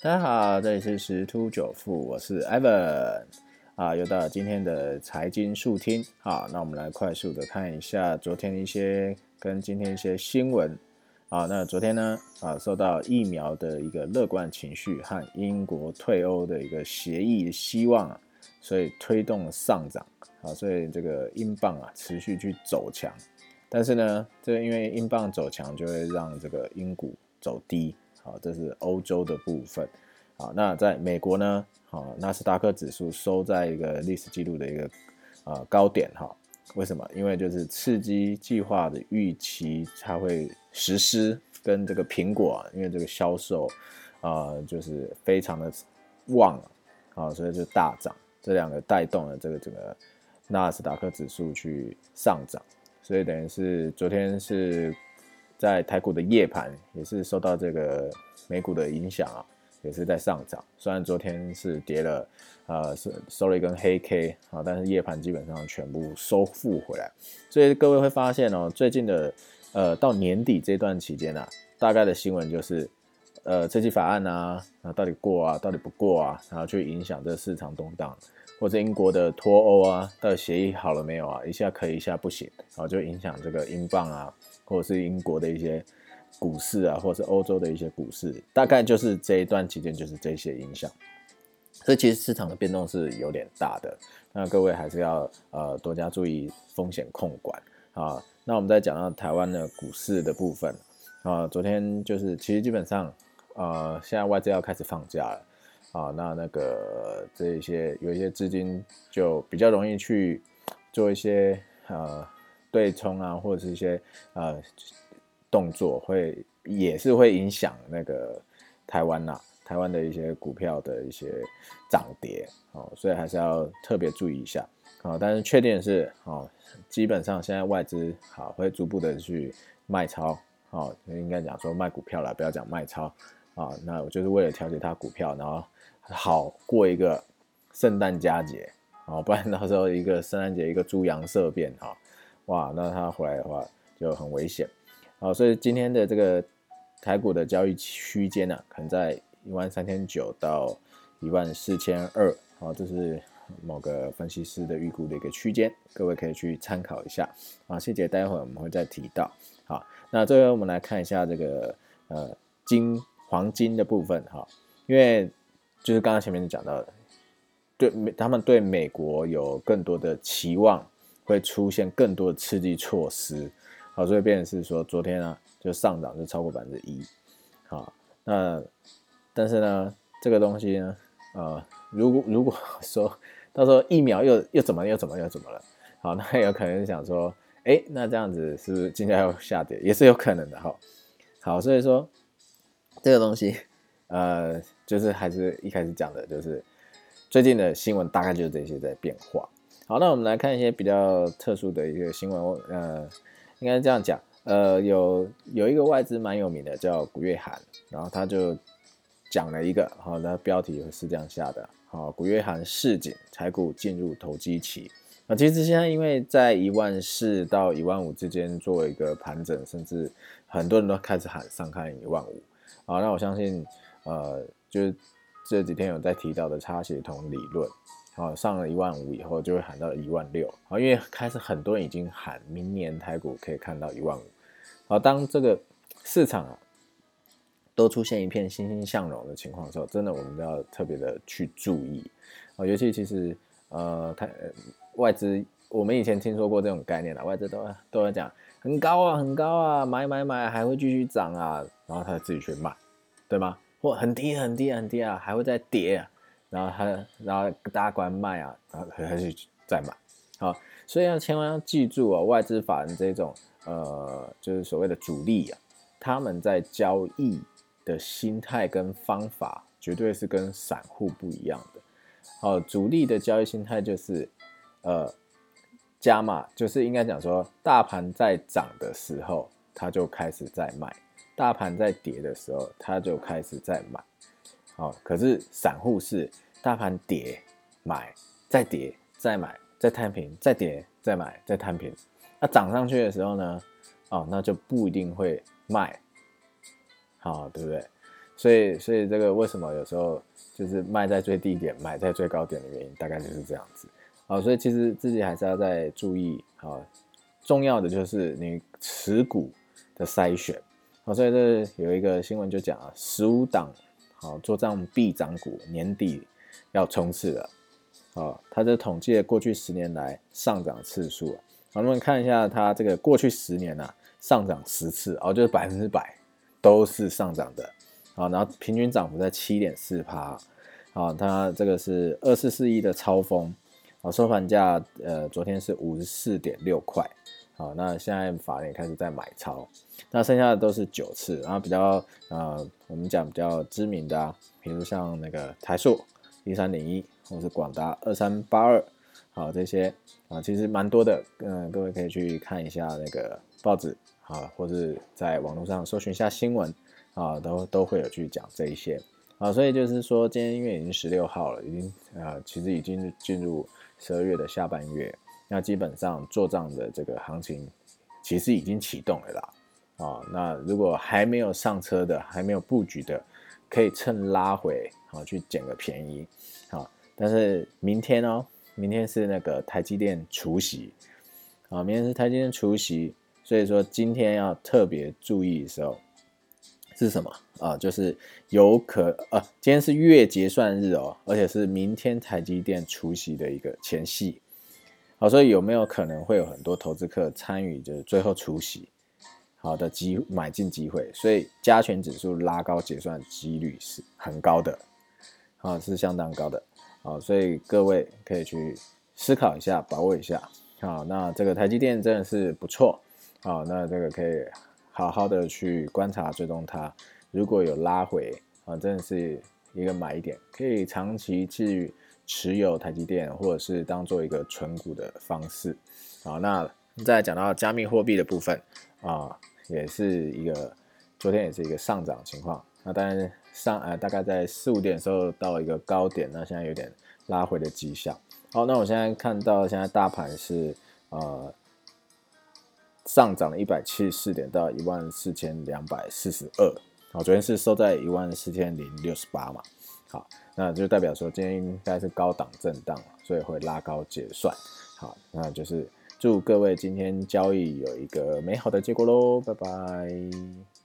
大家好，这里是十突九富，我是 Evan 啊，又到了今天的财经速听好，那我们来快速的看一下昨天一些跟今天一些新闻啊。那昨天呢啊，受到疫苗的一个乐观情绪和英国退欧的一个协议希望啊，所以推动上涨啊，所以这个英镑啊持续去走强。但是呢，这因为英镑走强，就会让这个英股走低。好，这是欧洲的部分。好，那在美国呢？好，纳斯达克指数收在一个历史记录的一个呃高点。哈，为什么？因为就是刺激计划的预期它会实施，跟这个苹果，啊因为这个销售啊就是非常的旺啊，所以就大涨。这两个带动了这个整个纳斯达克指数去上涨。所以等于是昨天是在台股的夜盘，也是受到这个美股的影响啊，也是在上涨。虽然昨天是跌了，呃，是收了一根黑 K 啊，但是夜盘基本上全部收复回来。所以各位会发现哦，最近的呃到年底这段期间啊，大概的新闻就是，呃，这期法案啊，啊到底过啊，到底不过啊，然后去影响这市场动荡。或者英国的脱欧啊，到底协议好了没有啊？一下可以，一下不行，然后就影响这个英镑啊，或者是英国的一些股市啊，或者是欧洲的一些股市，大概就是这一段期间就是这些影响。所以其实市场的变动是有点大的，那各位还是要呃多加注意风险控管啊。那我们再讲到台湾的股市的部分啊，昨天就是其实基本上呃现在外资要开始放假了。啊，那那个这一些有一些资金就比较容易去做一些呃对冲啊，或者是一些呃动作，会也是会影响那个台湾呐，台湾的一些股票的一些涨跌哦，所以还是要特别注意一下啊。但是确定是哦，基本上现在外资好会逐步的去卖超哦，应该讲说卖股票了，不要讲卖超啊。那我就是为了调节它股票，然后。好过一个圣诞佳节，哦，不然到时候一个圣诞节一个猪羊色变哈，哇，那他回来的话就很危险，好，所以今天的这个台股的交易区间呢，可能在一万三千九到一万四千二，好，这是某个分析师的预估的一个区间，各位可以去参考一下，啊，细节待会我们会再提到，好，那最后我们来看一下这个呃金黄金的部分哈，因为。就是刚刚前面讲到的，对美他们对美国有更多的期望，会出现更多的刺激措施，好，所以变成是说昨天啊就上涨就超过百分之一，好，那但是呢这个东西呢，呃，如果如果说到时候疫苗又又怎么又怎么又怎么了，好，那有可能想说，哎，那这样子是不是今天要下跌也是有可能的哈，好，所以说这个东西。呃，就是还是一开始讲的，就是最近的新闻大概就是这些在变化。好，那我们来看一些比较特殊的一个新闻。呃，应该这样讲，呃，有有一个外资蛮有名的叫古月涵，然后他就讲了一个，好，那标题是这样下的，好，古月涵市井财股进入投机期。那其实现在因为在一万四到一万五之间做一个盘整，甚至很多人都开始喊上看一万五。好，那我相信。呃，就是这几天有在提到的差协同理论，好，上了一万五以后就会喊到一万六，好，因为开始很多人已经喊明年台股可以看到一万五，好，当这个市场啊都出现一片欣欣向荣的情况的时候，真的我们都要特别的去注意，啊，尤其其实呃，它外资我们以前听说过这种概念的，外资都都在讲很高啊，很高啊，买买买还会继续涨啊，然后他自己去卖，对吗？或很低很低很低啊，还会再跌啊，然后他然后大家关卖啊，然后还是再买，好，所以要千万要记住哦，外资法人这种呃，就是所谓的主力啊，他们在交易的心态跟方法绝对是跟散户不一样的。好，主力的交易心态就是呃加码，就是应该讲说，大盘在涨的时候，他就开始在卖。大盘在跌的时候，他就开始在买，好，可是散户是大盘跌买，再跌再买，再摊平，再跌再买，再摊平。那涨上去的时候呢，哦，那就不一定会卖，好，对不对？所以所以这个为什么有时候就是卖在最低点，买在最高点的原因，大概就是这样子。好，所以其实自己还是要再注意啊，重要的就是你持股的筛选。好，所以这有一个新闻就讲啊，十五档好做账必涨股年底要冲刺了。好，它这统计了过去十年来上涨次数啊。我们看一下它这个过去十年呐，上涨十次哦，就是百分之百都是上涨的。好，然后平均涨幅在七点四趴。好，它这个是二四四一的超风。好，收盘价呃，昨天是五十四点六块。好，那现在法人开始在买超，那剩下的都是九次，然后比较呃，我们讲比较知名的啊，比如像那个台塑一三零一，或是广达二三八二，好这些啊，其实蛮多的，嗯，各位可以去看一下那个报纸啊，或者在网络上搜寻一下新闻啊，都都会有去讲这一些啊，所以就是说今天因为已经十六号了，已经啊，其实已经进入。十二月的下半月，那基本上做账的这个行情其实已经启动了啦。啊，那如果还没有上车的，还没有布局的，可以趁拉回啊去捡个便宜。好，但是明天哦，明天是那个台积电除夕，啊，明天是台积电除夕，所以说今天要特别注意的时候是什么？啊，就是有可呃，今天是月结算日哦，而且是明天台积电除夕的一个前夕，好，所以有没有可能会有很多投资客参与，就是最后除夕好的机买进机会，所以加权指数拉高结算几率是很高的，啊，是相当高的，好，所以各位可以去思考一下，把握一下，好，那这个台积电真的是不错，好，那这个可以好好的去观察追踪它。如果有拉回啊，真的是一个买点，可以长期去持有台积电，或者是当做一个存股的方式。好，那再讲到加密货币的部分啊，也是一个昨天也是一个上涨情况。那当然上呃大概在四五点的时候到一个高点，那现在有点拉回的迹象。好，那我现在看到现在大盘是呃上涨了一百七十四点到一万四千两百四十二。好，昨天是收在一万四千零六十八嘛，好，那就代表说今天应该是高档震荡，所以会拉高结算。好，那就是祝各位今天交易有一个美好的结果喽，拜拜。